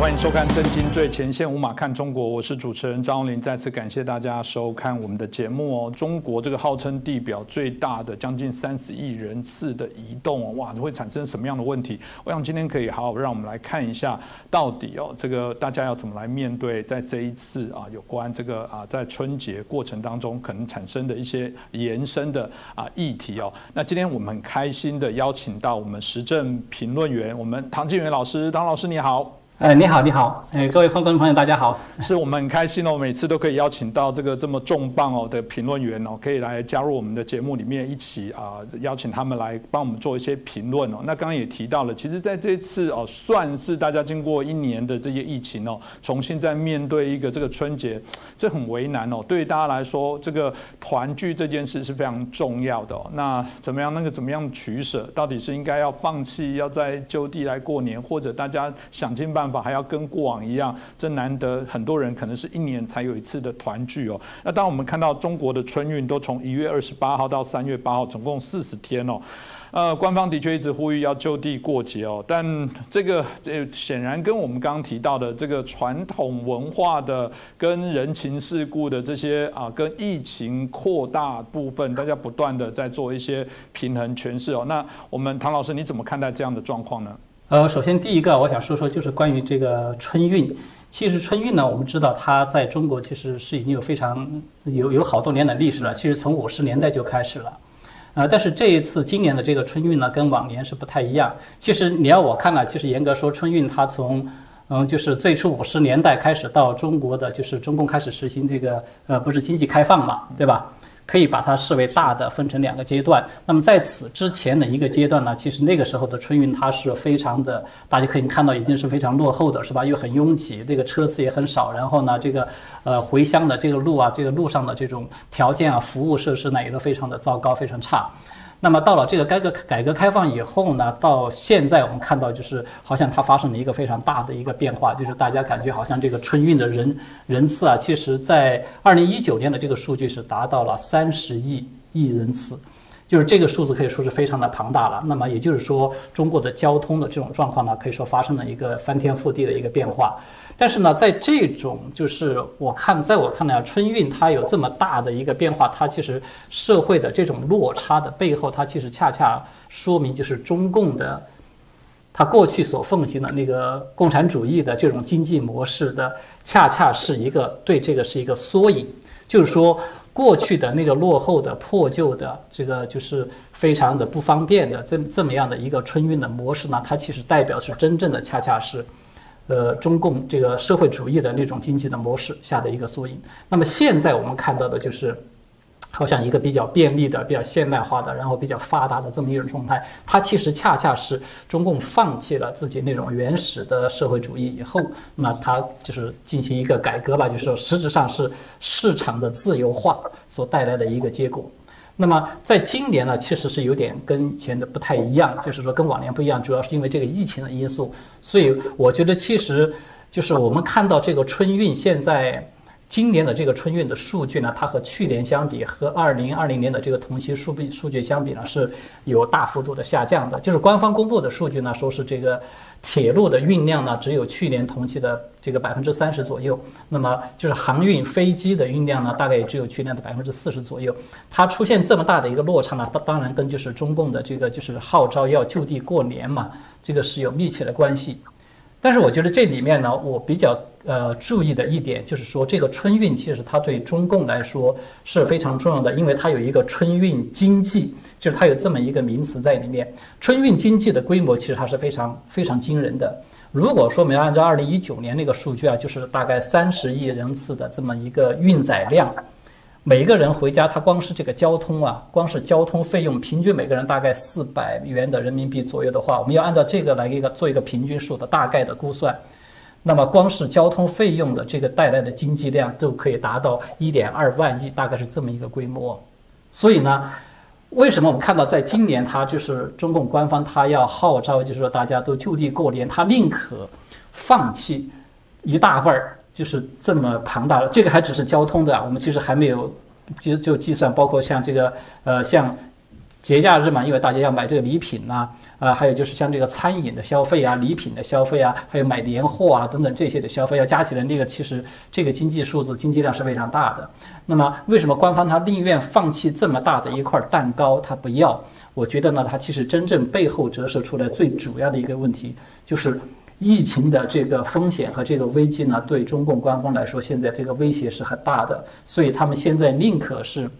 欢迎收看《震惊最前线》，无马看中国，我是主持人张宏林。再次感谢大家收看我们的节目哦。中国这个号称地表最大的将近三十亿人次的移动哦，哇，会产生什么样的问题？我想今天可以好好让我们来看一下，到底哦，这个大家要怎么来面对在这一次啊，有关这个啊，在春节过程当中可能产生的一些延伸的啊议题哦。那今天我们很开心的邀请到我们时政评论员，我们唐静元老师，唐老师你好。哎，你好，你好，哎，各位观众朋友，大家好，是我们很开心哦，每次都可以邀请到这个这么重磅哦的评论员哦，可以来加入我们的节目里面一起啊，邀请他们来帮我们做一些评论哦。那刚刚也提到了，其实在这次哦，算是大家经过一年的这些疫情哦，重新在面对一个这个春节，这很为难哦。对于大家来说，这个团聚这件事是非常重要的哦。那怎么样？那个怎么样取舍？到底是应该要放弃，要在就地来过年，或者大家想尽办法？法还要跟过往一样，这难得很多人可能是一年才有一次的团聚哦。那当我们看到中国的春运都从一月二十八号到三月八号，总共四十天哦。呃，官方的确一直呼吁要就地过节哦，但这个呃显然跟我们刚刚提到的这个传统文化的跟人情世故的这些啊，跟疫情扩大部分，大家不断的在做一些平衡诠释哦。那我们唐老师你怎么看待这样的状况呢？呃，首先第一个我想说说就是关于这个春运。其实春运呢，我们知道它在中国其实是已经有非常有有好多年的历史了。其实从五十年代就开始了。呃，但是这一次今年的这个春运呢，跟往年是不太一样。其实你要我看呢，其实严格说春运它从嗯就是最初五十年代开始到中国的就是中共开始实行这个呃不是经济开放嘛，对吧？可以把它视为大的分成两个阶段。那么在此之前的一个阶段呢，其实那个时候的春运它是非常的，大家可以看到已经是非常落后的，是吧？又很拥挤，这个车次也很少。然后呢，这个呃回乡的这个路啊，这个路上的这种条件啊，服务设施呢也都非常的糟糕，非常差。那么到了这个改革改革开放以后呢，到现在我们看到就是好像它发生了一个非常大的一个变化，就是大家感觉好像这个春运的人人次啊，其实在二零一九年的这个数据是达到了三十亿亿人次。就是这个数字可以说是非常的庞大了。那么也就是说，中国的交通的这种状况呢，可以说发生了一个翻天覆地的一个变化。但是呢，在这种就是我看，在我看来啊，春运它有这么大的一个变化，它其实社会的这种落差的背后，它其实恰恰说明就是中共的，它过去所奉行的那个共产主义的这种经济模式的，恰恰是一个对这个是一个缩影，就是说。过去的那个落后的、破旧的，这个就是非常的不方便的这这么样的一个春运的模式呢，它其实代表是真正的，恰恰是，呃，中共这个社会主义的那种经济的模式下的一个缩影。那么现在我们看到的就是。好像一个比较便利的、比较现代化的，然后比较发达的这么一种状态，它其实恰恰是中共放弃了自己那种原始的社会主义以后，那它就是进行一个改革吧，就是实质上是市场的自由化所带来的一个结果。那么在今年呢，其实是有点跟以前的不太一样，就是说跟往年不一样，主要是因为这个疫情的因素。所以我觉得其实就是我们看到这个春运现在。今年的这个春运的数据呢，它和去年相比，和二零二零年的这个同期数据数据相比呢，是有大幅度的下降的。就是官方公布的数据呢，说是这个铁路的运量呢，只有去年同期的这个百分之三十左右。那么就是航运飞机的运量呢，大概也只有去年的百分之四十左右。它出现这么大的一个落差呢，当当然跟就是中共的这个就是号召要就地过年嘛，这个是有密切的关系。但是我觉得这里面呢，我比较呃注意的一点就是说，这个春运其实它对中共来说是非常重要的，因为它有一个春运经济，就是它有这么一个名词在里面。春运经济的规模其实它是非常非常惊人的。如果说我们要按照二零一九年那个数据啊，就是大概三十亿人次的这么一个运载量。每一个人回家，他光是这个交通啊，光是交通费用，平均每个人大概四百元的人民币左右的话，我们要按照这个来一个做一个平均数的大概的估算，那么光是交通费用的这个带来的经济量都可以达到一点二万亿，大概是这么一个规模。所以呢，为什么我们看到在今年，他就是中共官方他要号召，就是说大家都就地过年，他宁可放弃一大半儿。就是这么庞大的，这个还只是交通的，我们其实还没有，其实就计算包括像这个呃像节假日嘛，因为大家要买这个礼品呐，啊，还有就是像这个餐饮的消费啊、礼品的消费啊，还有买年货啊等等这些的消费，要加起来那个其实这个经济数字、经济量是非常大的。那么为什么官方他宁愿放弃这么大的一块蛋糕，他不要？我觉得呢，他其实真正背后折射出来最主要的一个问题，就是疫情的这个风险和这个危机呢，对中共官方来说，现在这个威胁是很大的，所以他们现在宁可是。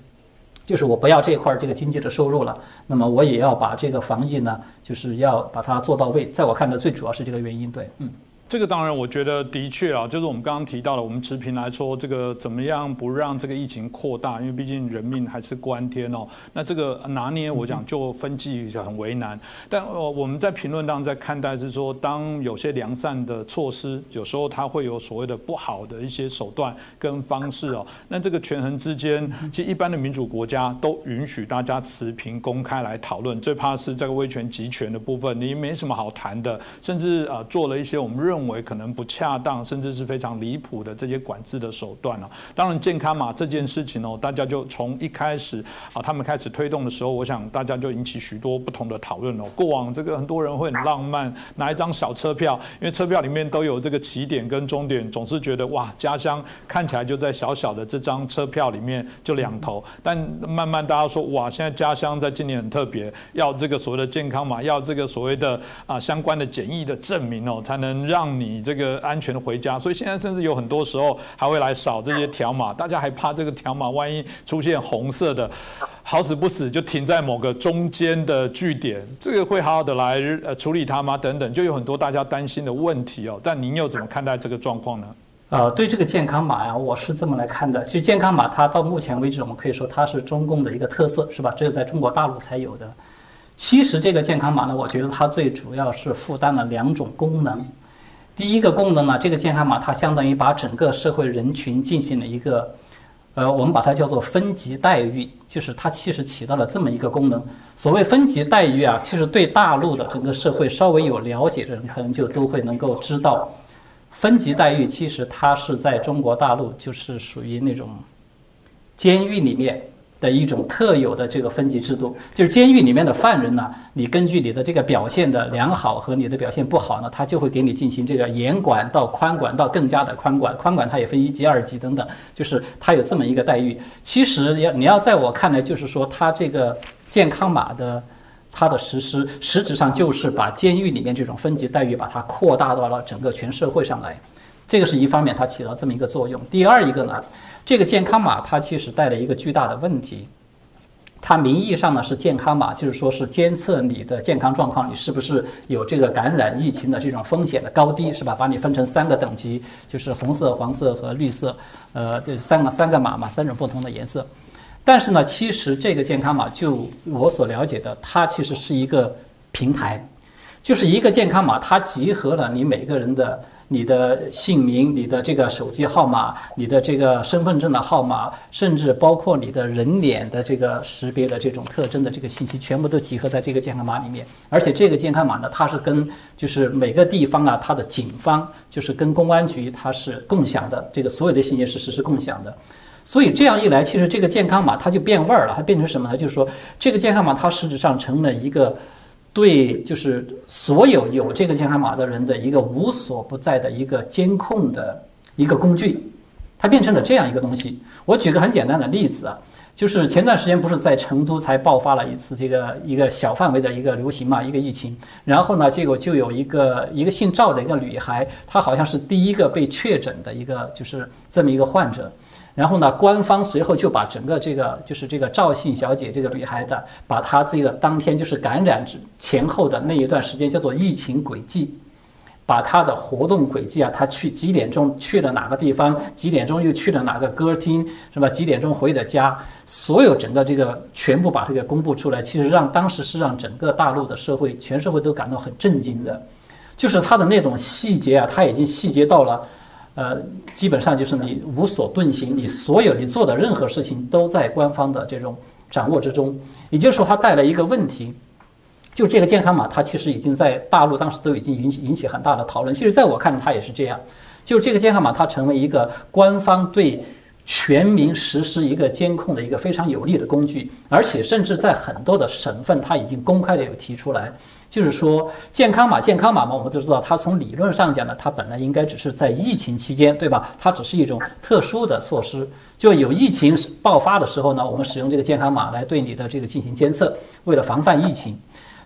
就是我不要这块儿这个经济的收入了，那么我也要把这个防疫呢，就是要把它做到位。在我看来，最主要是这个原因，对，嗯。这个当然，我觉得的确啊，就是我们刚刚提到了，我们持平来说，这个怎么样不让这个疫情扩大？因为毕竟人命还是关天哦。那这个拿捏，我讲就分际很为难。但呃，我们在评论当中在看待是说，当有些良善的措施，有时候它会有所谓的不好的一些手段跟方式哦。那这个权衡之间，其实一般的民主国家都允许大家持平公开来讨论。最怕是这个威权集权的部分，你没什么好谈的，甚至啊做了一些我们认。认为可能不恰当，甚至是非常离谱的这些管制的手段啊。当然，健康码这件事情哦，大家就从一开始啊，他们开始推动的时候，我想大家就引起许多不同的讨论哦。过往这个很多人会很浪漫，拿一张小车票，因为车票里面都有这个起点跟终点，总是觉得哇，家乡看起来就在小小的这张车票里面就两头。但慢慢大家说哇，现在家乡在今年很特别，要这个所谓的健康码，要这个所谓的啊相关的检疫的证明哦，才能让。你这个安全的回家，所以现在甚至有很多时候还会来扫这些条码，大家还怕这个条码万一出现红色的，好死不死就停在某个中间的据点，这个会好好的来呃处理它吗？等等，就有很多大家担心的问题哦。但您又怎么看待这个状况呢？呃，对这个健康码呀，我是这么来看的。其实健康码它到目前为止，我们可以说它是中共的一个特色，是吧？只有在中国大陆才有的。其实这个健康码呢，我觉得它最主要是负担了两种功能。第一个功能呢，这个健康码它相当于把整个社会人群进行了一个，呃，我们把它叫做分级待遇，就是它其实起到了这么一个功能。所谓分级待遇啊，其实对大陆的整个社会稍微有了解的人，可能就都会能够知道，分级待遇其实它是在中国大陆就是属于那种监狱里面。的一种特有的这个分级制度，就是监狱里面的犯人呢，你根据你的这个表现的良好和你的表现不好呢，他就会给你进行这个严管到宽管到更加的宽管，宽管它也分一级、二级等等，就是它有这么一个待遇。其实要你要在我看来，就是说它这个健康码的它的实施，实质上就是把监狱里面这种分级待遇把它扩大到了整个全社会上来，这个是一方面，它起到这么一个作用。第二一个呢？这个健康码它其实带来一个巨大的问题，它名义上呢是健康码，就是说是监测你的健康状况，你是不是有这个感染疫情的这种风险的高低，是吧？把你分成三个等级，就是红色、黄色和绿色，呃，这三个三个码嘛，三种不同的颜色。但是呢，其实这个健康码就我所了解的，它其实是一个平台，就是一个健康码，它集合了你每个人的。你的姓名、你的这个手机号码、你的这个身份证的号码，甚至包括你的人脸的这个识别的这种特征的这个信息，全部都集合在这个健康码里面。而且这个健康码呢，它是跟就是每个地方啊，它的警方就是跟公安局它是共享的，这个所有的信息是实时共享的。所以这样一来，其实这个健康码它就变味儿了，它变成什么呢？就是说这个健康码它实质上成了一个。对，就是所有有这个健康码的人的一个无所不在的一个监控的一个工具，它变成了这样一个东西。我举个很简单的例子啊，就是前段时间不是在成都才爆发了一次这个一个小范围的一个流行嘛，一个疫情。然后呢，结果就有一个一个姓赵的一个女孩，她好像是第一个被确诊的一个就是这么一个患者。然后呢，官方随后就把整个这个就是这个赵姓小姐这个女孩的，把她这个当天就是感染之前后的那一段时间叫做疫情轨迹，把她的活动轨迹啊，她去几点钟去了哪个地方，几点钟又去了哪个歌厅，是吧？几点钟回的家，所有整个这个全部把它给公布出来，其实让当时是让整个大陆的社会全社会都感到很震惊的，就是她的那种细节啊，她已经细节到了。呃，基本上就是你无所遁形，你所有你做的任何事情都在官方的这种掌握之中。也就是说，它带来一个问题，就这个健康码，它其实已经在大陆当时都已经引起引起很大的讨论。其实，在我看来，它也是这样，就这个健康码，它成为一个官方对全民实施一个监控的一个非常有力的工具，而且甚至在很多的省份，它已经公开的有提出来，就是说健康码，健康码嘛，我们都知道，它从理论上讲呢，它本来应该只是在疫情期间，对吧？它只是一种特殊的措施，就有疫情爆发的时候呢，我们使用这个健康码来对你的这个进行监测，为了防范疫情。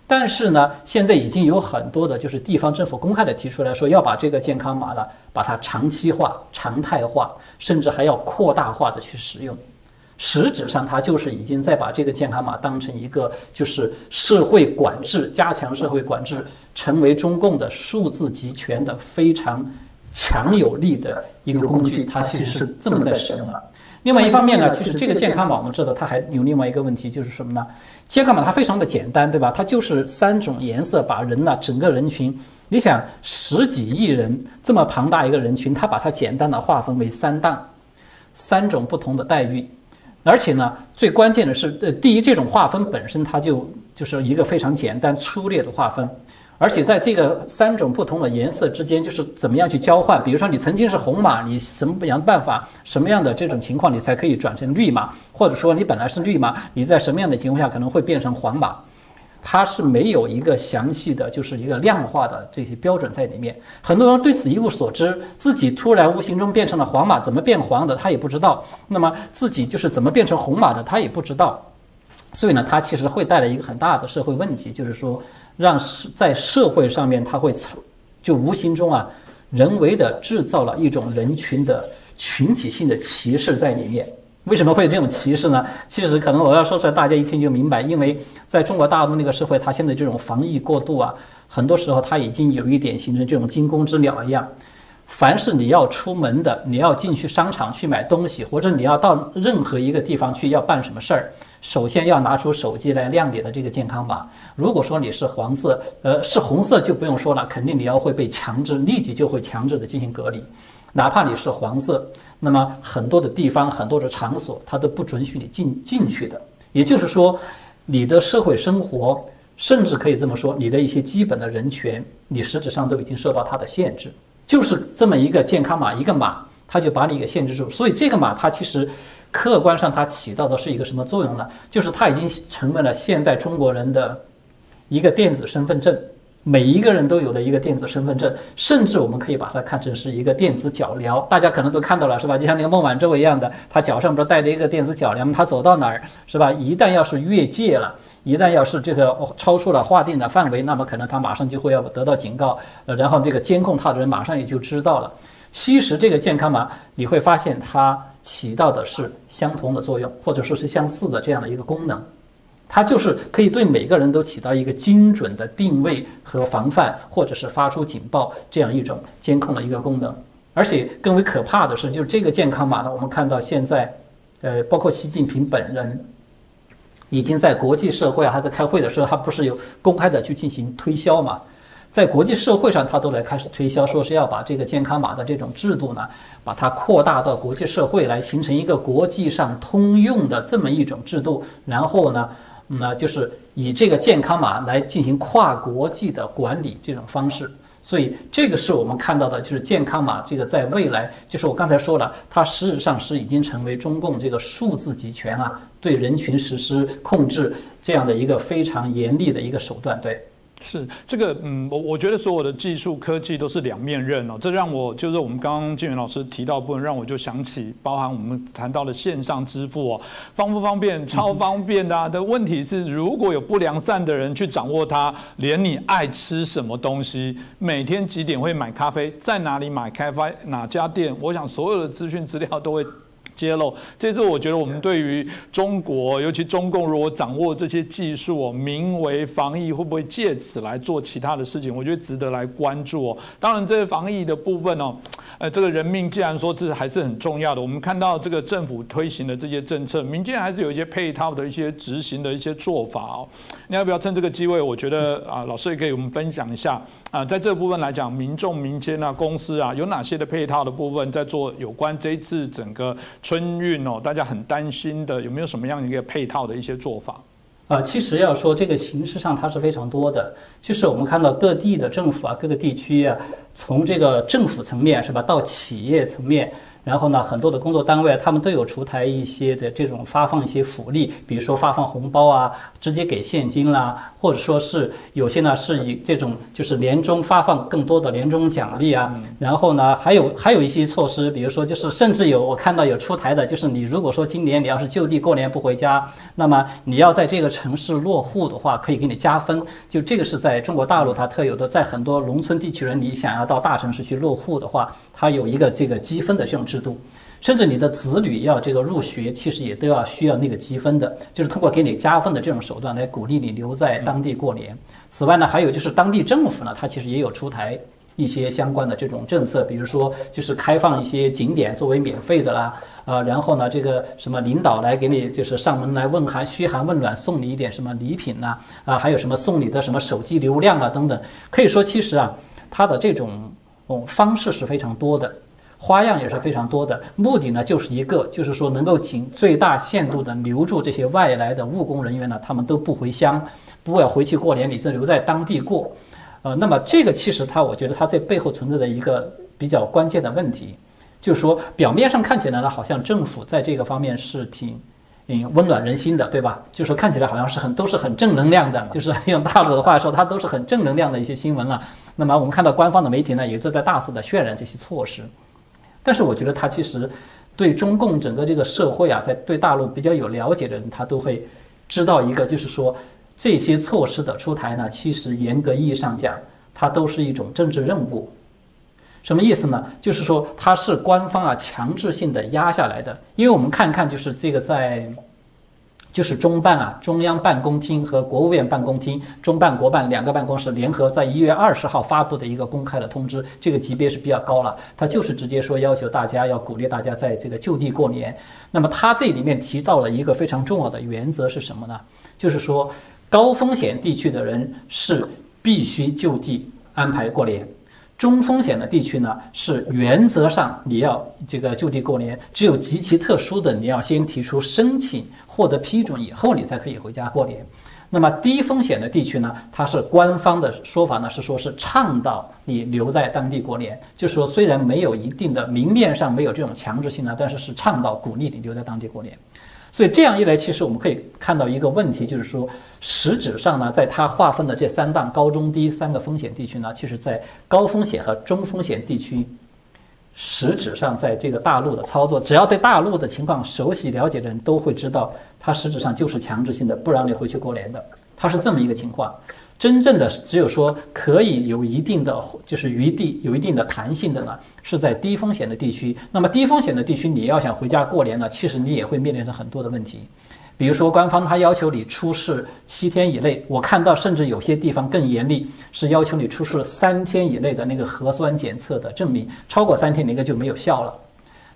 但是呢，现在已经有很多的，就是地方政府公开的提出来说，要把这个健康码呢，把它长期化、常态化，甚至还要扩大化的去使用。实质上，它就是已经在把这个健康码当成一个，就是社会管制、加强社会管制，成为中共的数字集权的非常强有力的一个工具。它其实是这么在使用的。另外一方面呢，其实这个健康码我们知道它还有另外一个问题，就是什么呢？健康码它非常的简单，对吧？它就是三种颜色，把人呢整个人群，你想十几亿人这么庞大一个人群，它把它简单的划分为三档，三种不同的待遇，而且呢，最关键的是，呃，第一这种划分本身它就就是一个非常简单粗略的划分。而且在这个三种不同的颜色之间，就是怎么样去交换？比如说，你曾经是红马，你什么样的办法、什么样的这种情况，你才可以转成绿马？或者说，你本来是绿马，你在什么样的情况下可能会变成黄马？它是没有一个详细的，就是一个量化的这些标准在里面。很多人对此一无所知，自己突然无形中变成了黄码，怎么变黄的他也不知道。那么自己就是怎么变成红码的他也不知道。所以呢，它其实会带来一个很大的社会问题，就是说。让在社会上面，他会就无形中啊，人为的制造了一种人群的群体性的歧视在里面。为什么会有这种歧视呢？其实可能我要说出来，大家一听就明白。因为在中国大陆那个社会，它现在这种防疫过度啊，很多时候它已经有一点形成这种惊弓之鸟一样。凡是你要出门的，你要进去商场去买东西，或者你要到任何一个地方去要办什么事儿。首先要拿出手机来亮你的这个健康码。如果说你是黄色，呃，是红色就不用说了，肯定你要会被强制，立即就会强制的进行隔离。哪怕你是黄色，那么很多的地方、很多的场所，它都不准许你进进去的。也就是说，你的社会生活，甚至可以这么说，你的一些基本的人权，你实质上都已经受到它的限制。就是这么一个健康码，一个码，它就把你给限制住。所以这个码，它其实。客观上，它起到的是一个什么作用呢？就是它已经成为了现代中国人的一个电子身份证，每一个人都有的一个电子身份证，甚至我们可以把它看成是一个电子脚镣。大家可能都看到了，是吧？就像那个孟晚舟一样的，他脚上不是带着一个电子脚镣？他走到哪儿，是吧？一旦要是越界了，一旦要是这个超出了划定的范围，那么可能他马上就会要得到警告，呃，然后这个监控他的人马上也就知道了。其实这个健康码，你会发现它。起到的是相同的作用，或者说是相似的这样的一个功能，它就是可以对每个人都起到一个精准的定位和防范，或者是发出警报这样一种监控的一个功能。而且更为可怕的是，就是这个健康码呢，我们看到现在，呃，包括习近平本人已经在国际社会啊还在开会的时候，他不是有公开的去进行推销嘛？在国际社会上，他都来开始推销，说是要把这个健康码的这种制度呢，把它扩大到国际社会来，形成一个国际上通用的这么一种制度。然后呢，那就是以这个健康码来进行跨国际的管理这种方式。所以，这个是我们看到的，就是健康码这个在未来，就是我刚才说了，它实质上是已经成为中共这个数字集权啊，对人群实施控制这样的一个非常严厉的一个手段。对。是这个，嗯，我我觉得所有的技术科技都是两面刃哦。这让我就是我们刚刚金元老师提到部分，让我就想起，包含我们谈到的线上支付哦，方不方便？超方便的啊。的问题是，如果有不良善的人去掌握它，连你爱吃什么东西，每天几点会买咖啡，在哪里买咖啡，哪家店，我想所有的资讯资料都会。揭露，这次我觉得我们对于中国，尤其中共如果掌握这些技术，名为防疫，会不会借此来做其他的事情？我觉得值得来关注哦。当然，这些防疫的部分哦，呃，这个人命既然说是还是很重要的，我们看到这个政府推行的这些政策，民间还是有一些配套的一些执行的一些做法哦。你要不要趁这个机会？我觉得啊，老师也可以我们分享一下。啊，在这部分来讲，民众、民间啊、公司啊，有哪些的配套的部分在做有关这次整个春运哦，大家很担心的，有没有什么样一个配套的一些做法？啊，其实要说这个形式上它是非常多的，就是我们看到各地的政府啊，各个地区啊，从这个政府层面是吧，到企业层面，然后呢，很多的工作单位他们都有出台一些的这种发放一些福利，比如说发放红包啊，直接给现金啦，或者说是有些呢是以这种就是年终发放更多的年终奖励啊。然后呢，还有还有一些措施，比如说就是甚至有我看到有出台的，就是你如果说今年你要是就地过年不回家，那么你要在这个城市落户的话，可以给你加分。就这个是在中国大陆它特有的，在很多农村地区人，你想要到大城市去落户的话，它有一个这个积分的这种制度。甚至你的子女要这个入学，其实也都要需要那个积分的，就是通过给你加分的这种手段来鼓励你留在当地过年。此外呢，还有就是当地政府呢，它其实也有出台一些相关的这种政策，比如说就是开放一些景点作为免费的啦，啊，然后呢，这个什么领导来给你就是上门来问寒嘘寒问暖，送你一点什么礼品呐，啊，还有什么送你的什么手机流量啊等等，可以说其实啊，它的这种哦方式是非常多的。花样也是非常多的，目的呢就是一个，就是说能够尽最大限度的留住这些外来的务工人员呢，他们都不回乡，不要回去过年，你是留在当地过。呃，那么这个其实它，我觉得它在背后存在的一个比较关键的问题，就是说表面上看起来呢，好像政府在这个方面是挺嗯温暖人心的，对吧？就是说看起来好像是很都是很正能量的，就是用大陆的话说，它都是很正能量的一些新闻了。那么我们看到官方的媒体呢，也都在大肆的渲染这些措施。但是我觉得他其实对中共整个这个社会啊，在对大陆比较有了解的人，他都会知道一个，就是说这些措施的出台呢，其实严格意义上讲，它都是一种政治任务。什么意思呢？就是说它是官方啊强制性的压下来的。因为我们看看，就是这个在。就是中办啊，中央办公厅和国务院办公厅，中办国办两个办公室联合在一月二十号发布的一个公开的通知，这个级别是比较高了。他就是直接说要求大家要鼓励大家在这个就地过年。那么他这里面提到了一个非常重要的原则是什么呢？就是说高风险地区的人是必须就地安排过年。中风险的地区呢，是原则上你要这个就地过年，只有极其特殊的，你要先提出申请，获得批准以后，你才可以回家过年。那么低风险的地区呢，它是官方的说法呢，是说是倡导你留在当地过年，就是说虽然没有一定的明面上没有这种强制性呢，但是是倡导鼓励你留在当地过年。所以这样一来，其实我们可以看到一个问题，就是说，实质上呢，在它划分的这三档高中低三个风险地区呢，其实，在高风险和中风险地区，实质上在这个大陆的操作，只要对大陆的情况熟悉了解的人都会知道，它实质上就是强制性的，不让你回去过年的，它是这么一个情况。真正的只有说可以有一定的就是余地，有一定的弹性的呢，是在低风险的地区。那么低风险的地区，你要想回家过年呢，其实你也会面临着很多的问题。比如说，官方他要求你出示七天以内，我看到甚至有些地方更严厉，是要求你出示三天以内的那个核酸检测的证明，超过三天那个就没有效了。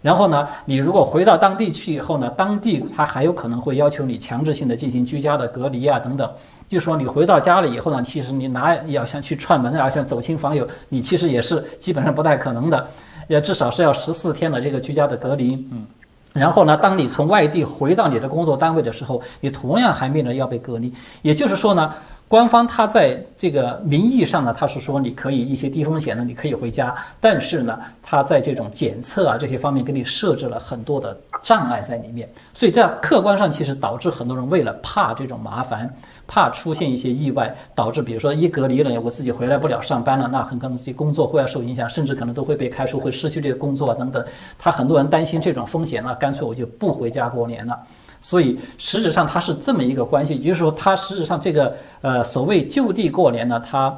然后呢，你如果回到当地去以后呢，当地他还有可能会要求你强制性的进行居家的隔离啊等等。就说你回到家了以后呢，其实你哪要想去串门啊，想走亲访友，你其实也是基本上不太可能的，也至少是要十四天的这个居家的隔离。嗯，然后呢，当你从外地回到你的工作单位的时候，你同样还面临要被隔离。也就是说呢。官方他在这个名义上呢，他是说你可以一些低风险的你可以回家，但是呢，他在这种检测啊这些方面给你设置了很多的障碍在里面，所以这样客观上其实导致很多人为了怕这种麻烦，怕出现一些意外，导致比如说一隔离了，我自己回来不了上班了，那很可能自己工作会要受影响，甚至可能都会被开除，会失去这个工作等等。他很多人担心这种风险那，干脆我就不回家过年了。所以实质上它是这么一个关系，也就是说，它实质上这个呃所谓就地过年呢，它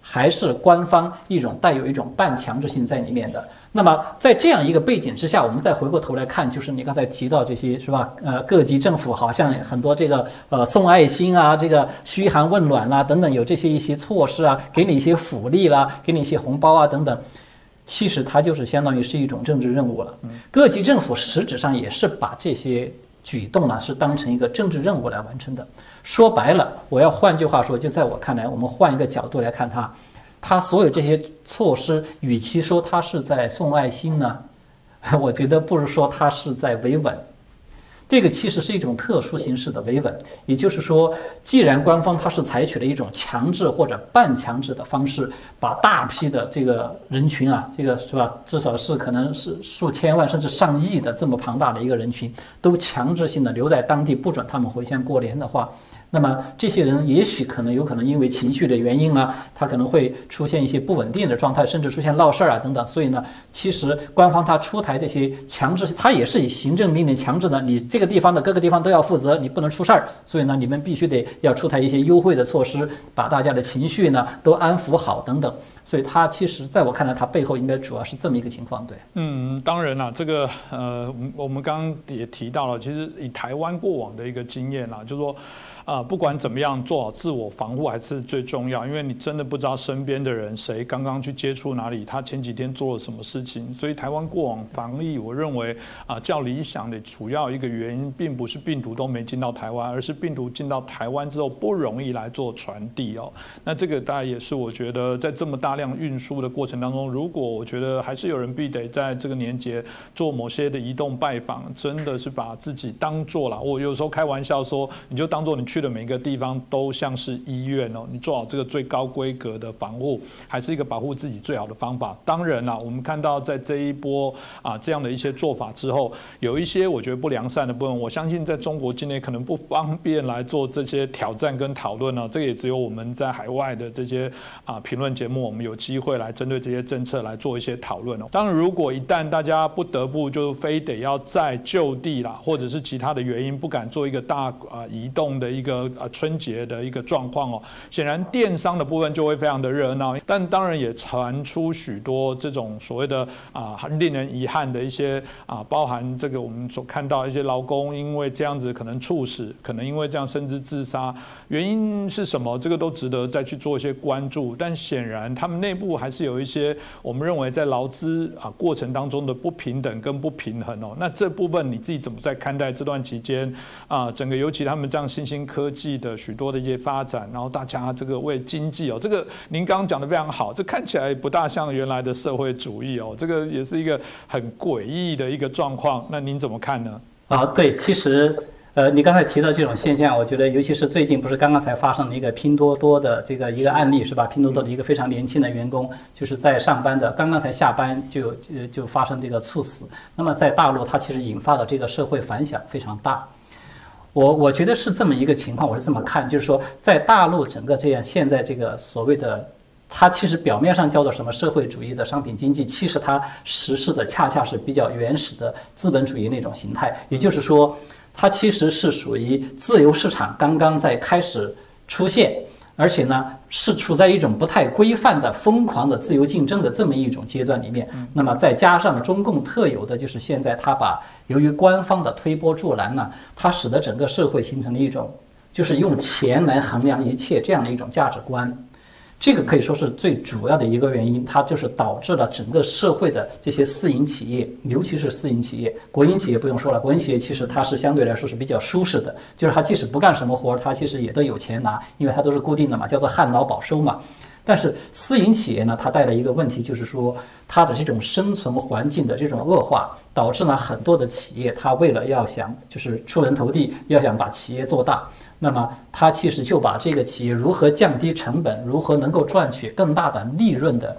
还是官方一种带有一种半强制性在里面的。那么在这样一个背景之下，我们再回过头来看，就是你刚才提到这些是吧？呃，各级政府好像很多这个呃送爱心啊，这个嘘寒问暖啦等等，有这些一些措施啊，给你一些福利啦，给你一些红包啊等等，其实它就是相当于是一种政治任务了。各级政府实质上也是把这些。举动呢是当成一个政治任务来完成的。说白了，我要换句话说，就在我看来，我们换一个角度来看它，他所有这些措施，与其说他是在送爱心呢，我觉得不如说他是在维稳。这个其实是一种特殊形式的维稳，也就是说，既然官方它是采取了一种强制或者半强制的方式，把大批的这个人群啊，这个是吧，至少是可能是数千万甚至上亿的这么庞大的一个人群，都强制性的留在当地，不准他们回乡过年的话。那么这些人也许可能有可能因为情绪的原因啊，他可能会出现一些不稳定的状态，甚至出现闹事儿啊等等。所以呢，其实官方他出台这些强制，他也是以行政命令强制的，你这个地方的各个地方都要负责，你不能出事儿。所以呢，你们必须得要出台一些优惠的措施，把大家的情绪呢都安抚好等等。所以他其实在我看来，他背后应该主要是这么一个情况。对，嗯，当然了，这个呃，我们刚刚也提到了，其实以台湾过往的一个经验啊，就是说。啊，不管怎么样，做好自我防护还是最重要，因为你真的不知道身边的人谁刚刚去接触哪里，他前几天做了什么事情。所以台湾过往防疫，我认为啊，较理想的主要一个原因，并不是病毒都没进到台湾，而是病毒进到台湾之后不容易来做传递哦。那这个大概也是我觉得在这么大量运输的过程当中，如果我觉得还是有人必得在这个年节做某些的移动拜访，真的是把自己当做了。我有时候开玩笑说，你就当做你去。的每一个地方都像是医院哦，你做好这个最高规格的防护，还是一个保护自己最好的方法。当然啦，我们看到在这一波啊这样的一些做法之后，有一些我觉得不良善的部分，我相信在中国境内可能不方便来做这些挑战跟讨论呢。这个也只有我们在海外的这些啊评论节目，我们有机会来针对这些政策来做一些讨论哦。当然，如果一旦大家不得不就非得要在就地啦，或者是其他的原因不敢做一个大啊移动的一个。啊，春节的一个状况哦，显然电商的部分就会非常的热闹，但当然也传出许多这种所谓的啊令人遗憾的一些啊，包含这个我们所看到一些劳工因为这样子可能猝死，可能因为这样甚至自杀，原因是什么？这个都值得再去做一些关注。但显然他们内部还是有一些我们认为在劳资啊过程当中的不平等跟不平衡哦。那这部分你自己怎么在看待这段期间啊？整个尤其他们这样新兴。科技的许多的一些发展，然后大家这个为经济哦，这个您刚刚讲的非常好，这看起来不大像原来的社会主义哦，这个也是一个很诡异的一个状况。那您怎么看呢？啊，对，其实呃，你刚才提到这种现象，我觉得尤其是最近不是刚刚才发生了一个拼多多的这个一个案例是吧？拼多多的一个非常年轻的员工，就是在上班的刚刚才下班就就就发生这个猝死。那么在大陆，它其实引发的这个社会反响非常大。我我觉得是这么一个情况，我是这么看，就是说，在大陆整个这样现在这个所谓的，它其实表面上叫做什么社会主义的商品经济，其实它实施的恰恰是比较原始的资本主义那种形态，也就是说，它其实是属于自由市场刚刚在开始出现。而且呢，是处在一种不太规范的疯狂的自由竞争的这么一种阶段里面。那么再加上中共特有的就是现在他把由于官方的推波助澜呢，它使得整个社会形成了一种就是用钱来衡量一切这样的一种价值观。这个可以说是最主要的一个原因，它就是导致了整个社会的这些私营企业，尤其是私营企业，国营企业不用说了，国营企业其实它是相对来说是比较舒适的，就是它即使不干什么活儿，它其实也都有钱拿，因为它都是固定的嘛，叫做旱涝保收嘛。但是私营企业呢，它带来一个问题，就是说它的这种生存环境的这种恶化，导致了很多的企业，它为了要想就是出人头地，要想把企业做大。那么，他其实就把这个企业如何降低成本，如何能够赚取更大的利润的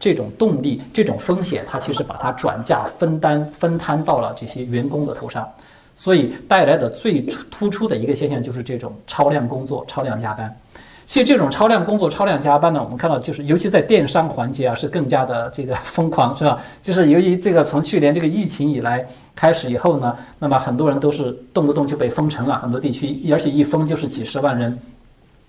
这种动力、这种风险，他其实把它转嫁、分担、分摊到了这些员工的头上，所以带来的最突出的一个现象就是这种超量工作、超量加班。其实这种超量工作、超量加班呢，我们看到就是，尤其在电商环节啊，是更加的这个疯狂，是吧？就是由于这个从去年这个疫情以来开始以后呢，那么很多人都是动不动就被封城了，很多地区，而且一封就是几十万人，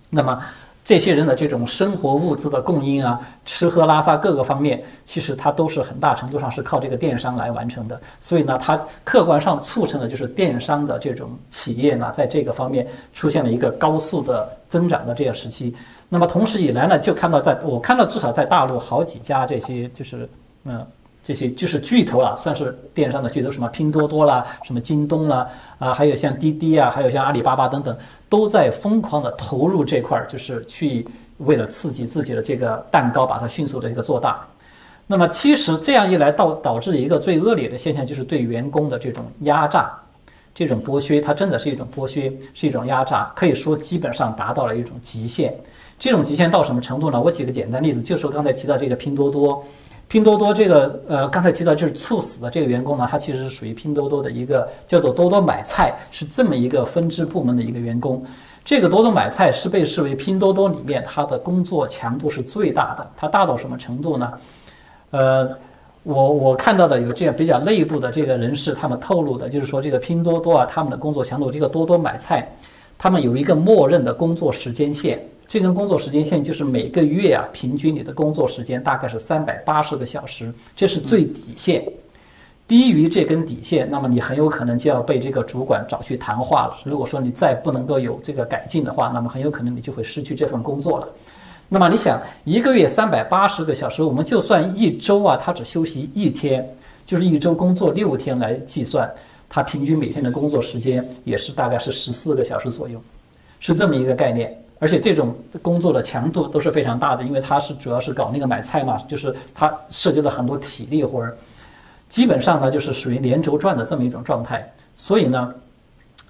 那么。这些人的这种生活物资的供应啊，吃喝拉撒各个方面，其实它都是很大程度上是靠这个电商来完成的。所以呢，它客观上促成了就是电商的这种企业呢，在这个方面出现了一个高速的增长的这样时期。那么同时以来呢，就看到在我看到至少在大陆好几家这些就是嗯。这些就是巨头了，算是电商的巨头，什么拼多多啦，什么京东啦，啊，还有像滴滴啊，还有像阿里巴巴等等，都在疯狂的投入这块儿，就是去为了刺激自己的这个蛋糕，把它迅速的一个做大。那么其实这样一来，导导致一个最恶劣的现象，就是对员工的这种压榨。这种剥削，它真的是一种剥削，是一种压榨，可以说基本上达到了一种极限。这种极限到什么程度呢？我举个简单例子，就说刚才提到这个拼多多，拼多多这个呃，刚才提到就是猝死的这个员工呢，他其实是属于拼多多的一个叫做多多买菜，是这么一个分支部门的一个员工。这个多多买菜是被视为拼多多里面他的工作强度是最大的，它大到什么程度呢？呃。我我看到的有这样比较内部的这个人士，他们透露的就是说，这个拼多多啊，他们的工作强度，这个多多买菜，他们有一个默认的工作时间线，这根工作时间线就是每个月啊，平均你的工作时间大概是三百八十个小时，这是最底线，低于这根底线，那么你很有可能就要被这个主管找去谈话了。如果说你再不能够有这个改进的话，那么很有可能你就会失去这份工作了。那么你想，一个月三百八十个小时，我们就算一周啊，他只休息一天，就是一周工作六天来计算，他平均每天的工作时间也是大概是十四个小时左右，是这么一个概念。而且这种工作的强度都是非常大的，因为他是主要是搞那个买菜嘛，就是他涉及了很多体力活儿，基本上呢就是属于连轴转的这么一种状态。所以呢，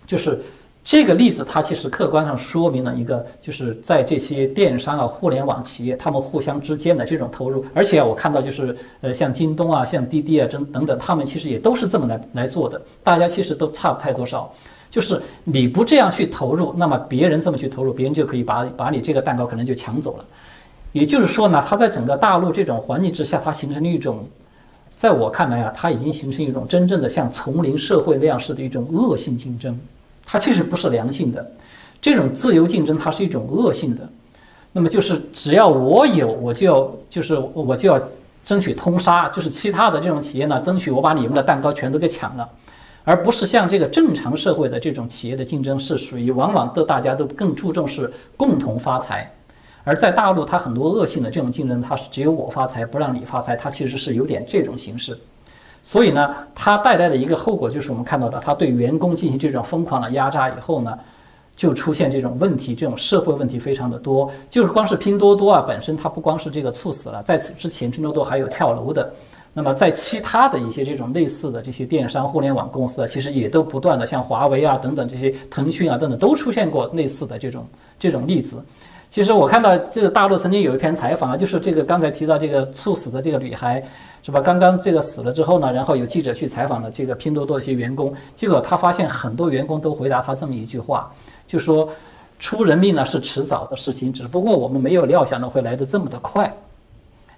就是。这个例子，它其实客观上说明了一个，就是在这些电商啊、互联网企业，他们互相之间的这种投入。而且我看到，就是呃，像京东啊、像滴滴啊，等等等，他们其实也都是这么来来做的。大家其实都差不太多少，就是你不这样去投入，那么别人这么去投入，别人就可以把把你这个蛋糕可能就抢走了。也就是说呢，它在整个大陆这种环境之下，它形成了一种，在我看来啊，它已经形成一种真正的像丛林社会那样式的一种恶性竞争。它其实不是良性的，这种自由竞争它是一种恶性的。那么就是只要我有，我就要就是我就要争取通杀，就是其他的这种企业呢，争取我把你们的蛋糕全都给抢了，而不是像这个正常社会的这种企业的竞争是属于往往都大家都更注重是共同发财。而在大陆，它很多恶性的这种竞争，它是只有我发财不让你发财，它其实是有点这种形式。所以呢，它带来的一个后果就是我们看到的，它对员工进行这种疯狂的压榨以后呢，就出现这种问题，这种社会问题非常的多。就是光是拼多多啊，本身它不光是这个猝死了，在此之前，拼多多还有跳楼的。那么在其他的一些这种类似的这些电商互联网公司啊，其实也都不断的像华为啊等等这些腾讯啊等等都出现过类似的这种这种例子。其实我看到这个大陆曾经有一篇采访啊，就是这个刚才提到这个猝死的这个女孩。是吧？刚刚这个死了之后呢，然后有记者去采访了这个拼多多的一些员工，结果他发现很多员工都回答他这么一句话，就说出人命呢是迟早的事情，只不过我们没有料想到会来的这么的快。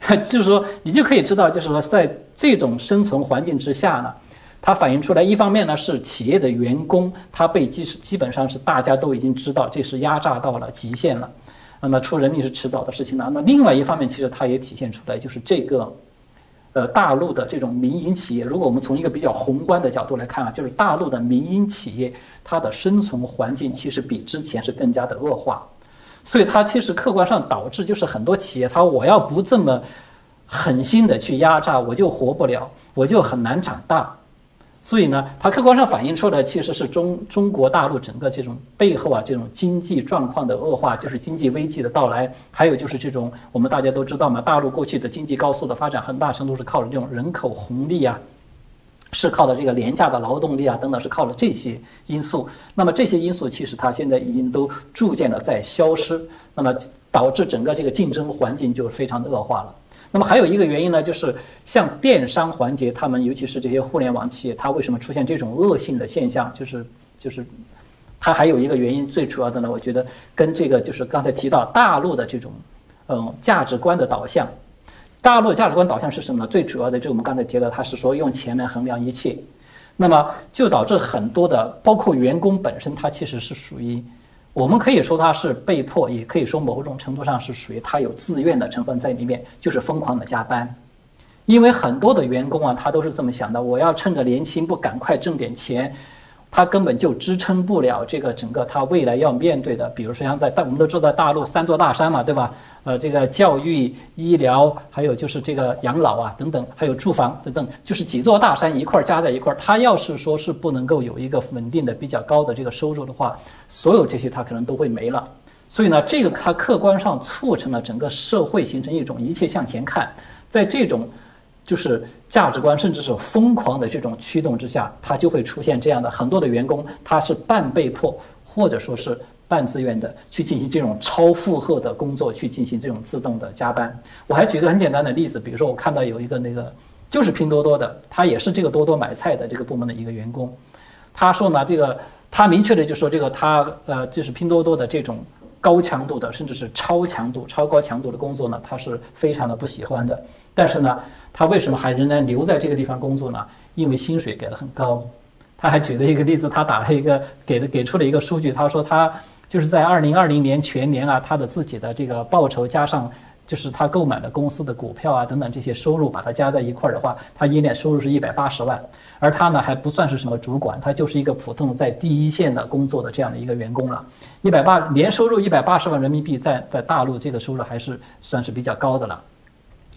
就是说，你就可以知道，就是说在这种生存环境之下呢，它反映出来一方面呢是企业的员工他被基基本上是大家都已经知道这是压榨到了极限了，那么出人命是迟早的事情了。那另外一方面，其实它也体现出来就是这个。呃，大陆的这种民营企业，如果我们从一个比较宏观的角度来看啊，就是大陆的民营企业，它的生存环境其实比之前是更加的恶化，所以它其实客观上导致就是很多企业，它我要不这么狠心的去压榨，我就活不了，我就很难长大。所以呢，它客观上反映出来其实是中中国大陆整个这种背后啊，这种经济状况的恶化，就是经济危机的到来，还有就是这种我们大家都知道嘛，大陆过去的经济高速的发展，很大程度是靠着这种人口红利啊，是靠的这个廉价的劳动力啊等等，是靠了这些因素。那么这些因素其实它现在已经都逐渐的在消失，那么导致整个这个竞争环境就非常的恶化了。那么还有一个原因呢，就是像电商环节，他们尤其是这些互联网企业，它为什么出现这种恶性的现象？就是就是，它还有一个原因，最主要的呢，我觉得跟这个就是刚才提到大陆的这种，嗯，价值观的导向。大陆的价值观导向是什么呢？最主要的就是我们刚才提到，他是说用钱来衡量一切，那么就导致很多的，包括员工本身，他其实是属于。我们可以说他是被迫，也可以说某种程度上是属于他有自愿的成分在里面，就是疯狂的加班，因为很多的员工啊，他都是这么想的：我要趁着年轻不赶快挣点钱。他根本就支撑不了这个整个他未来要面对的，比如说像在大我们都知道大陆三座大山嘛，对吧？呃，这个教育、医疗，还有就是这个养老啊等等，还有住房等等，就是几座大山一块儿加在一块儿。他要是说是不能够有一个稳定的、比较高的这个收入的话，所有这些他可能都会没了。所以呢，这个它客观上促成了整个社会形成一种一切向前看，在这种。就是价值观甚至是疯狂的这种驱动之下，他就会出现这样的很多的员工，他是半被迫或者说是半自愿的去进行这种超负荷的工作，去进行这种自动的加班。我还举个很简单的例子，比如说我看到有一个那个就是拼多多的，他也是这个多多买菜的这个部门的一个员工，他说呢，这个他明确的就说这个他呃就是拼多多的这种。高强度的，甚至是超强度、超高强度的工作呢，他是非常的不喜欢的。但是呢，他为什么还仍然留在这个地方工作呢？因为薪水给的很高。他还举了一个例子，他打了一个给的给出了一个数据，他说他就是在二零二零年全年啊，他的自己的这个报酬加上。就是他购买的公司的股票啊，等等这些收入，把它加在一块儿的话，他一年收入是一百八十万，而他呢还不算是什么主管，他就是一个普通在第一线的工作的这样的一个员工了。一百八年收入一百八十万人民币，在在大陆这个收入还是算是比较高的了。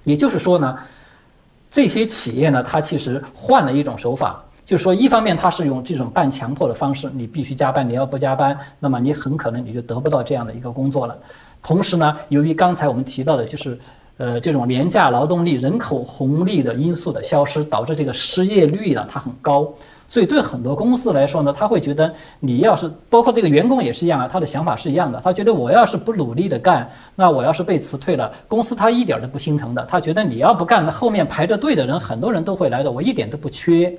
也就是说呢，这些企业呢，它其实换了一种手法，就是说一方面它是用这种半强迫的方式，你必须加班，你要不加班，那么你很可能你就得不到这样的一个工作了。同时呢，由于刚才我们提到的，就是，呃，这种廉价劳动力、人口红利的因素的消失，导致这个失业率呢它很高，所以对很多公司来说呢，他会觉得你要是包括这个员工也是一样啊，他的想法是一样的，他觉得我要是不努力的干，那我要是被辞退了，公司他一点都不心疼的，他觉得你要不干，那后面排着队的人很多人都会来的，我一点都不缺。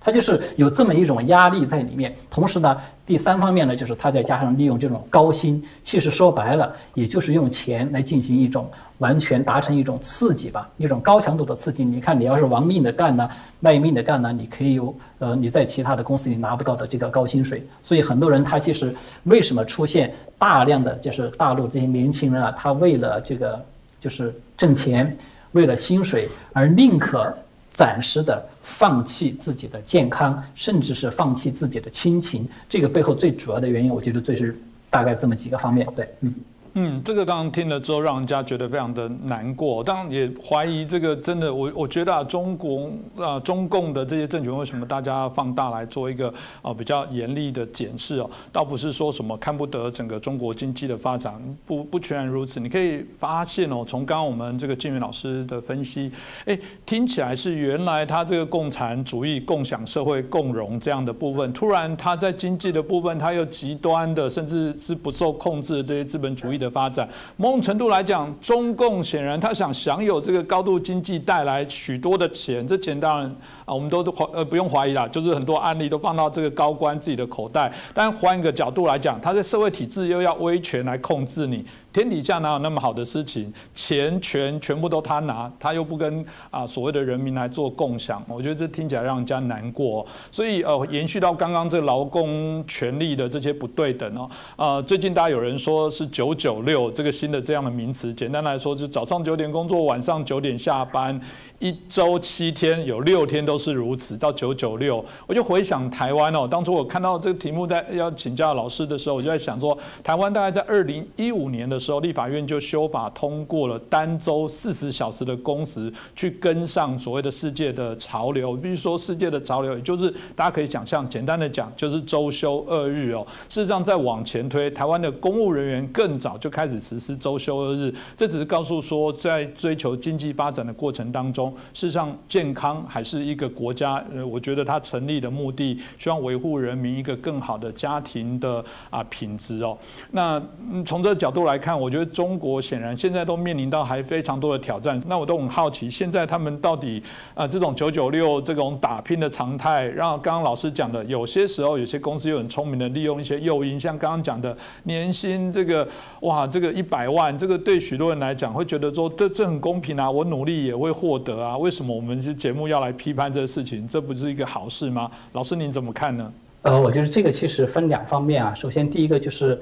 他就是有这么一种压力在里面，同时呢，第三方面呢，就是他再加上利用这种高薪，其实说白了，也就是用钱来进行一种完全达成一种刺激吧，一种高强度的刺激。你看，你要是亡命的干呢，卖命的干呢，你可以有呃你在其他的公司里拿不到的这个高薪水。所以很多人他其实为什么出现大量的就是大陆这些年轻人啊，他为了这个就是挣钱，为了薪水而宁可。暂时的放弃自己的健康，甚至是放弃自己的亲情，这个背后最主要的原因，我觉得最是大概这么几个方面。对，嗯。嗯，这个刚刚听了之后，让人家觉得非常的难过。当然也怀疑这个真的，我我觉得啊，中国啊，中共的这些政权为什么大家放大来做一个啊比较严厉的检视哦？倒不是说什么看不得整个中国经济的发展，不不全然如此。你可以发现哦，从刚刚我们这个静云老师的分析，哎，听起来是原来他这个共产主义、共享社会、共荣这样的部分，突然他在经济的部分，他又极端的，甚至是不受控制的这些资本主义。的发展，某种程度来讲，中共显然他想享有这个高度经济带来许多的钱，这钱当然啊，我们都都怀呃不用怀疑啦，就是很多案例都放到这个高官自己的口袋。但换一个角度来讲，他在社会体制又要威权来控制你。天底下哪有那么好的事情？钱权全部都他拿，他又不跟啊所谓的人民来做共享，我觉得这听起来让人家难过。所以呃，延续到刚刚这劳工权利的这些不对等哦，呃，最近大家有人说是九九六这个新的这样的名词，简单来说就早上九点工作，晚上九点下班。一周七天，有六天都是如此，到九九六，我就回想台湾哦。当初我看到这个题目在要请教老师的时候，我就在想说，台湾大概在二零一五年的时候，立法院就修法通过了单周四十小时的工时，去跟上所谓的世界的潮流。比如说世界的潮流，也就是大家可以想象，简单的讲，就是周休二日哦。事实上，再往前推，台湾的公务人员更早就开始实施周休二日。这只是告诉说，在追求经济发展的过程当中。事实上，健康还是一个国家，呃，我觉得它成立的目的，希望维护人民一个更好的家庭的啊品质哦。那从这个角度来看，我觉得中国显然现在都面临到还非常多的挑战。那我都很好奇，现在他们到底啊这种九九六这种打拼的常态，让刚刚老师讲的，有些时候有些公司又很聪明的利用一些诱因，像刚刚讲的年薪这个哇这个一百万，这个对许多人来讲会觉得说这这很公平啊，我努力也会获得。啊，为什么我们这节目要来批判这个事情？这不是一个好事吗？老师您怎么看呢？呃，我觉得这个其实分两方面啊。首先，第一个就是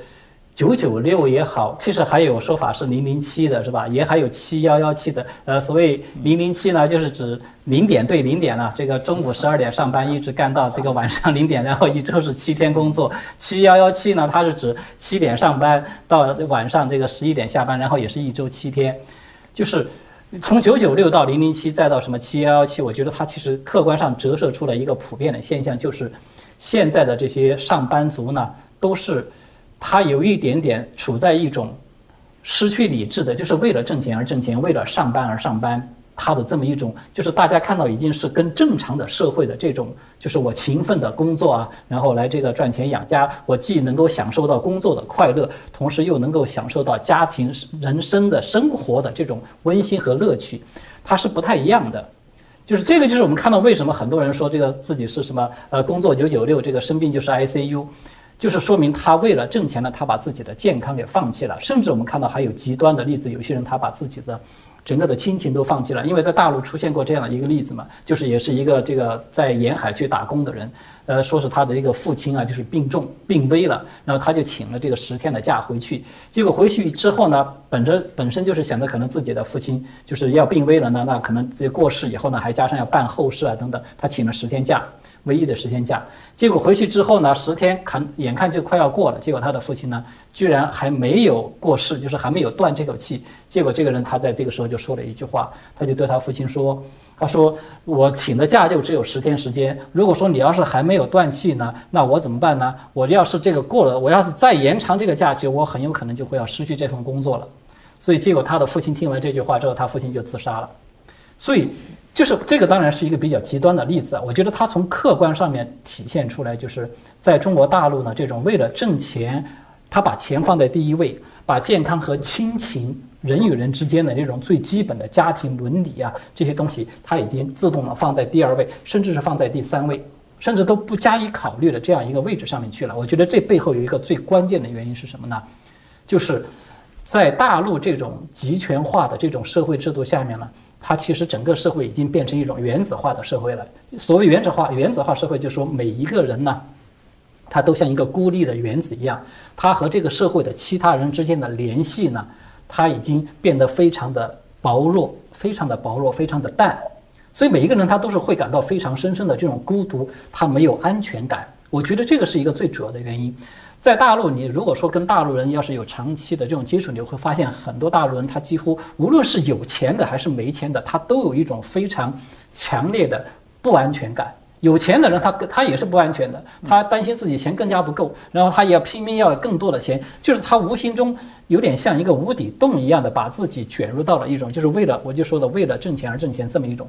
九九六也好，其实还有说法是零零七的，是吧？也还有七幺幺七的。呃，所谓零零七呢，就是指零点对零点了，这个中午十二点上班，一直干到这个晚上零点，然后一周是七天工作。七幺幺七呢，它是指七点上班到晚上这个十一点下班，然后也是一周七天，就是。从九九六到零零七，再到什么七幺幺七，我觉得它其实客观上折射出了一个普遍的现象，就是现在的这些上班族呢，都是他有一点点处在一种失去理智的，就是为了挣钱而挣钱，为了上班而上班。他的这么一种，就是大家看到已经是跟正常的社会的这种，就是我勤奋的工作啊，然后来这个赚钱养家，我既能够享受到工作的快乐，同时又能够享受到家庭人生的生活的这种温馨和乐趣，它是不太一样的。就是这个，就是我们看到为什么很多人说这个自己是什么呃工作九九六，这个生病就是 ICU，就是说明他为了挣钱呢，他把自己的健康给放弃了。甚至我们看到还有极端的例子，有些人他把自己的。整个的亲情都放弃了，因为在大陆出现过这样的一个例子嘛，就是也是一个这个在沿海去打工的人，呃，说是他的一个父亲啊，就是病重病危了，然后他就请了这个十天的假回去，结果回去之后呢，本着本身就是想着可能自己的父亲就是要病危了呢，那可能这过世以后呢，还加上要办后事啊等等，他请了十天假。唯一的十天假，结果回去之后呢，十天看眼看就快要过了，结果他的父亲呢，居然还没有过世，就是还没有断这口气。结果这个人他在这个时候就说了一句话，他就对他父亲说：“他说我请的假就只有十天时间，如果说你要是还没有断气呢，那我怎么办呢？我要是这个过了，我要是再延长这个假期，我很有可能就会要失去这份工作了。所以结果他的父亲听完这句话之后，他父亲就自杀了。所以。就是这个当然是一个比较极端的例子啊，我觉得它从客观上面体现出来，就是在中国大陆呢，这种为了挣钱，他把钱放在第一位，把健康和亲情、人与人之间的这种最基本的家庭伦理啊这些东西，它已经自动的放在第二位，甚至是放在第三位，甚至都不加以考虑的这样一个位置上面去了。我觉得这背后有一个最关键的原因是什么呢？就是在大陆这种集权化的这种社会制度下面呢。它其实整个社会已经变成一种原子化的社会了。所谓原子化，原子化社会就是说每一个人呢，他都像一个孤立的原子一样，他和这个社会的其他人之间的联系呢，他已经变得非常的薄弱，非常的薄弱，非常的淡。所以每一个人他都是会感到非常深深的这种孤独，他没有安全感。我觉得这个是一个最主要的原因。在大陆，你如果说跟大陆人要是有长期的这种接触，你会发现很多大陆人他几乎无论是有钱的还是没钱的，他都有一种非常强烈的不安全感。有钱的人他他也是不安全的，他担心自己钱更加不够，然后他也要拼命要更多的钱，就是他无形中有点像一个无底洞一样的把自己卷入到了一种就是为了我就说的为了挣钱而挣钱这么一种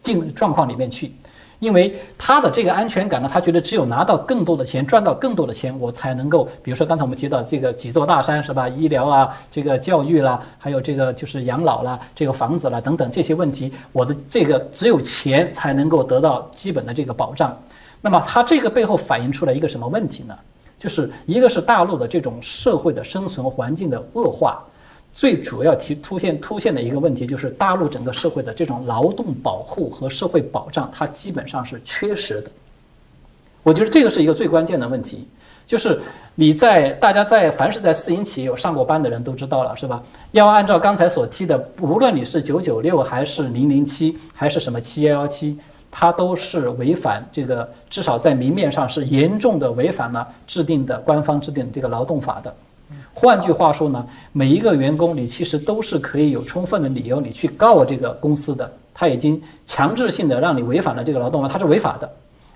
境状况里面去。因为他的这个安全感呢，他觉得只有拿到更多的钱，赚到更多的钱，我才能够，比如说刚才我们提到这个几座大山是吧？医疗啊，这个教育啦，还有这个就是养老啦，这个房子啦等等这些问题，我的这个只有钱才能够得到基本的这个保障。那么它这个背后反映出来一个什么问题呢？就是一个是大陆的这种社会的生存环境的恶化。最主要提凸现凸现的一个问题，就是大陆整个社会的这种劳动保护和社会保障，它基本上是缺失的。我觉得这个是一个最关键的问题，就是你在大家在凡是在私营企业有上过班的人都知道了，是吧？要按照刚才所提的，无论你是九九六还是零零七还是什么七幺幺七，它都是违反这个，至少在明面上是严重的违反了制定的官方制定的这个劳动法的。换句话说呢，每一个员工你其实都是可以有充分的理由你去告这个公司的，他已经强制性的让你违反了这个劳动法，他是违法的，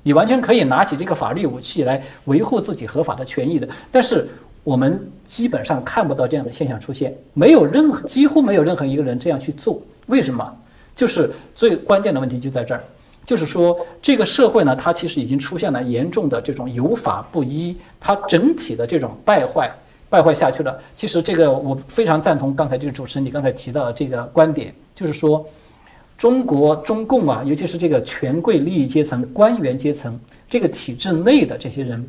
你完全可以拿起这个法律武器来维护自己合法的权益的。但是我们基本上看不到这样的现象出现，没有任何几乎没有任何一个人这样去做。为什么？就是最关键的问题就在这儿，就是说这个社会呢，它其实已经出现了严重的这种有法不依，它整体的这种败坏。败坏下去了。其实这个我非常赞同刚才这个主持人你刚才提到的这个观点，就是说，中国中共啊，尤其是这个权贵利益阶层、官员阶层这个体制内的这些人，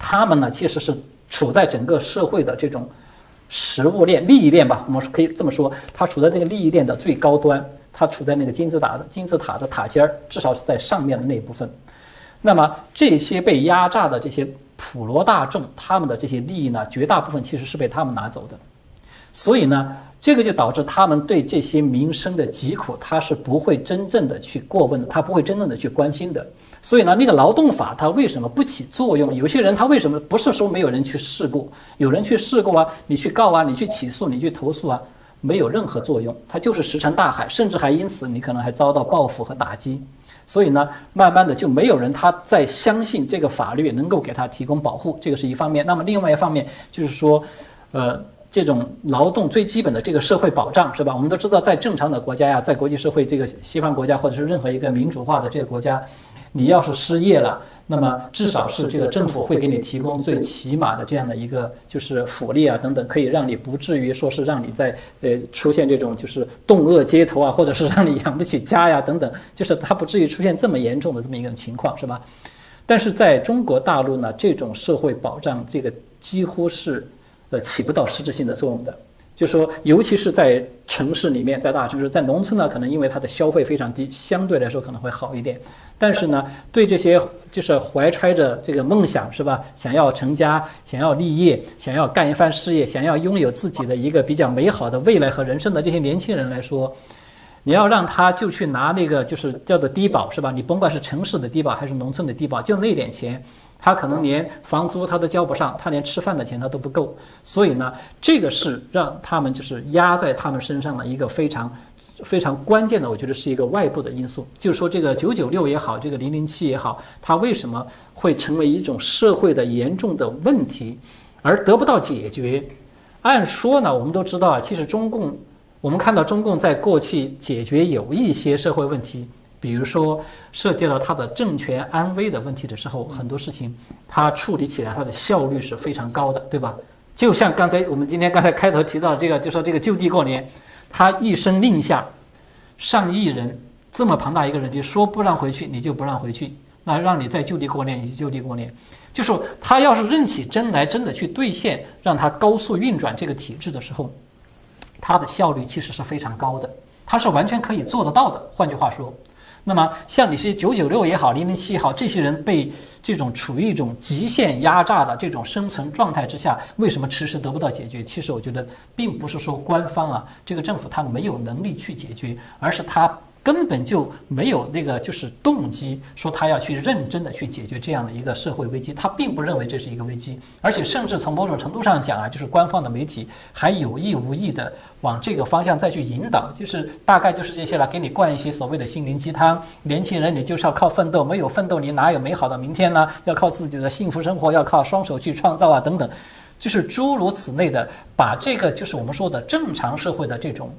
他们呢其实是处在整个社会的这种食物链、利益链吧，我们可以这么说，他处在这个利益链的最高端，他处在那个金字塔的金字塔的塔尖儿，至少是在上面的那一部分。那么这些被压榨的这些。普罗大众他们的这些利益呢，绝大部分其实是被他们拿走的，所以呢，这个就导致他们对这些民生的疾苦，他是不会真正的去过问的，他不会真正的去关心的。所以呢，那个劳动法它为什么不起作用？有些人他为什么不是说没有人去试过，有人去试过啊，你去告啊，你去起诉，你去投诉啊，没有任何作用，它就是石沉大海，甚至还因此你可能还遭到报复和打击。所以呢，慢慢的就没有人他在相信这个法律能够给他提供保护，这个是一方面。那么另外一方面就是说，呃，这种劳动最基本的这个社会保障是吧？我们都知道，在正常的国家呀，在国际社会这个西方国家或者是任何一个民主化的这个国家，你要是失业了，那么至少是这个政府会给你提供最起码的这样的一个就是福利啊等等，可以让你不至于说是让你在呃出现这种就是冻饿街头啊，或者是让你养不起家呀等等，就是它不至于出现这么严重的这么一个情况是吧？但是在中国大陆呢，这种社会保障这个几乎是。呃，起不到实质性的作用的，就说，尤其是在城市里面，在大城市，在农村呢，可能因为它的消费非常低，相对来说可能会好一点。但是呢，对这些就是怀揣着这个梦想，是吧？想要成家，想要立业，想要干一番事业，想要拥有自己的一个比较美好的未来和人生的这些年轻人来说，你要让他就去拿那个就是叫做低保，是吧？你甭管是城市的低保还是农村的低保，就那点钱。他可能连房租他都交不上，他连吃饭的钱他都不够，所以呢，这个是让他们就是压在他们身上的一个非常非常关键的，我觉得是一个外部的因素。就是说，这个九九六也好，这个零零七也好，它为什么会成为一种社会的严重的问题，而得不到解决？按说呢，我们都知道啊，其实中共，我们看到中共在过去解决有一些社会问题。比如说，涉及到他的政权安危的问题的时候，很多事情他处理起来他的效率是非常高的，对吧？就像刚才我们今天刚才开头提到这个，就说这个就地过年，他一声令下，上亿人这么庞大一个人群，说不让回去你就不让回去，那让你在就地过年你就就地过年，就是他要是认起真来，真的去兑现，让他高速运转这个体制的时候，他的效率其实是非常高的，他是完全可以做得到的。换句话说。那么，像你是九九六也好，零零七也好，这些人被这种处于一种极限压榨的这种生存状态之下，为什么迟迟得不到解决？其实我觉得，并不是说官方啊，这个政府他没有能力去解决，而是他。根本就没有那个就是动机，说他要去认真的去解决这样的一个社会危机，他并不认为这是一个危机，而且甚至从某种程度上讲啊，就是官方的媒体还有意无意的往这个方向再去引导，就是大概就是这些了，给你灌一些所谓的心灵鸡汤，年轻人你就是要靠奋斗，没有奋斗你哪有美好的明天呢？要靠自己的幸福生活，要靠双手去创造啊等等，就是诸如此类的，把这个就是我们说的正常社会的这种。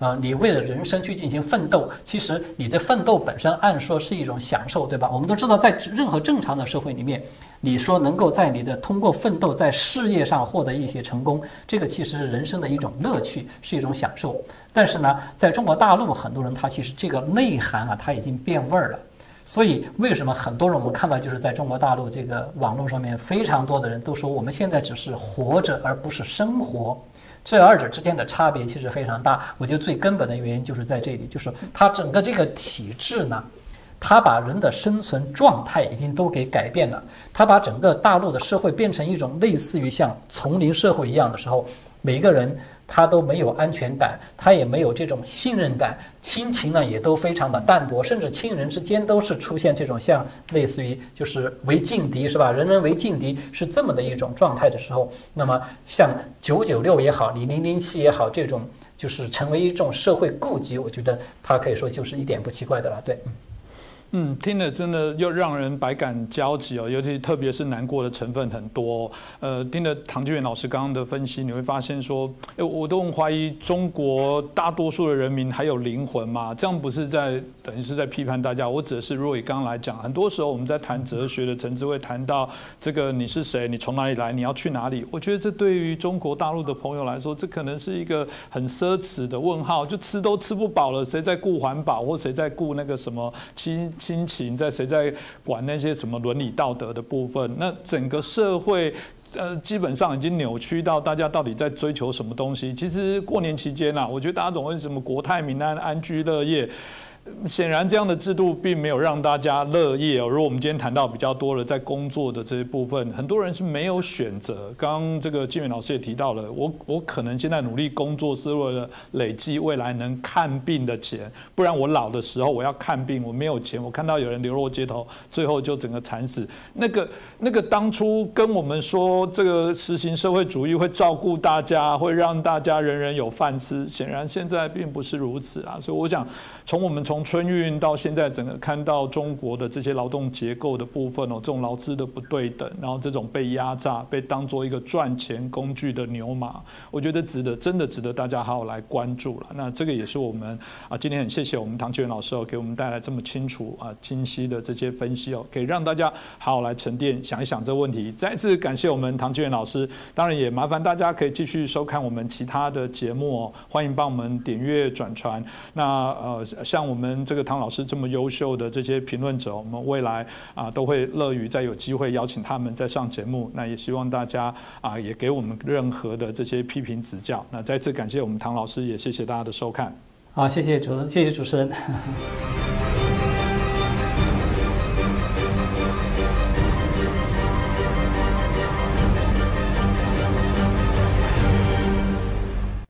啊，你为了人生去进行奋斗，其实你的奋斗本身按说是一种享受，对吧？我们都知道，在任何正常的社会里面，你说能够在你的通过奋斗在事业上获得一些成功，这个其实是人生的一种乐趣，是一种享受。但是呢，在中国大陆，很多人他其实这个内涵啊，他已经变味儿了。所以为什么很多人我们看到就是在中国大陆这个网络上面，非常多的人都说我们现在只是活着，而不是生活。这二者之间的差别其实非常大，我觉得最根本的原因就是在这里，就是它整个这个体制呢，它把人的生存状态已经都给改变了，它把整个大陆的社会变成一种类似于像丛林社会一样的时候，每个人。他都没有安全感，他也没有这种信任感，亲情呢也都非常的淡薄，甚至亲人之间都是出现这种像类似于就是为劲敌是吧？人人为劲敌是这么的一种状态的时候，那么像九九六也好，你零零七也好，这种就是成为一种社会痼疾，我觉得他可以说就是一点不奇怪的了，对。嗯，听了真的又让人百感交集哦，尤其特别是难过的成分很多。呃，听了唐俊元老师刚刚的分析，你会发现说，哎，我都很怀疑中国大多数的人民还有灵魂吗？这样不是在等于是在批判大家？我指的是，如果以刚刚来讲，很多时候我们在谈哲学的层次会谈到这个你是谁，你从哪里来，你要去哪里？我觉得这对于中国大陆的朋友来说，这可能是一个很奢侈的问号，就吃都吃不饱了，谁在顾环保，或谁在顾那个什么亲？亲情在谁在管那些什么伦理道德的部分？那整个社会呃，基本上已经扭曲到大家到底在追求什么东西？其实过年期间啊，我觉得大家总会什么国泰民安、安居乐业。显然，这样的制度并没有让大家乐业哦。如果我们今天谈到比较多的在工作的这一部分，很多人是没有选择。刚刚这个金远老师也提到了，我我可能现在努力工作是为了累积未来能看病的钱，不然我老的时候我要看病，我没有钱。我看到有人流落街头，最后就整个惨死。那个那个当初跟我们说这个实行社会主义会照顾大家，会让大家人人有饭吃，显然现在并不是如此啊。所以我想，从我们从春运到现在，整个看到中国的这些劳动结构的部分哦，这种劳资的不对等，然后这种被压榨、被当做一个赚钱工具的牛马，我觉得值得，真的值得大家好好来关注了。那这个也是我们啊，今天很谢谢我们唐志源老师哦，给我们带来这么清楚啊、清晰的这些分析哦，可以让大家好好来沉淀想一想这个问题。再次感谢我们唐志源老师，当然也麻烦大家可以继续收看我们其他的节目哦，欢迎帮我们点阅转传。那呃，像我们这个唐老师这么优秀的这些评论者，我们未来啊都会乐于再有机会邀请他们再上节目。那也希望大家啊也给我们任何的这些批评指教。那再次感谢我们唐老师，也谢谢大家的收看。好，谢谢主，谢谢主持人。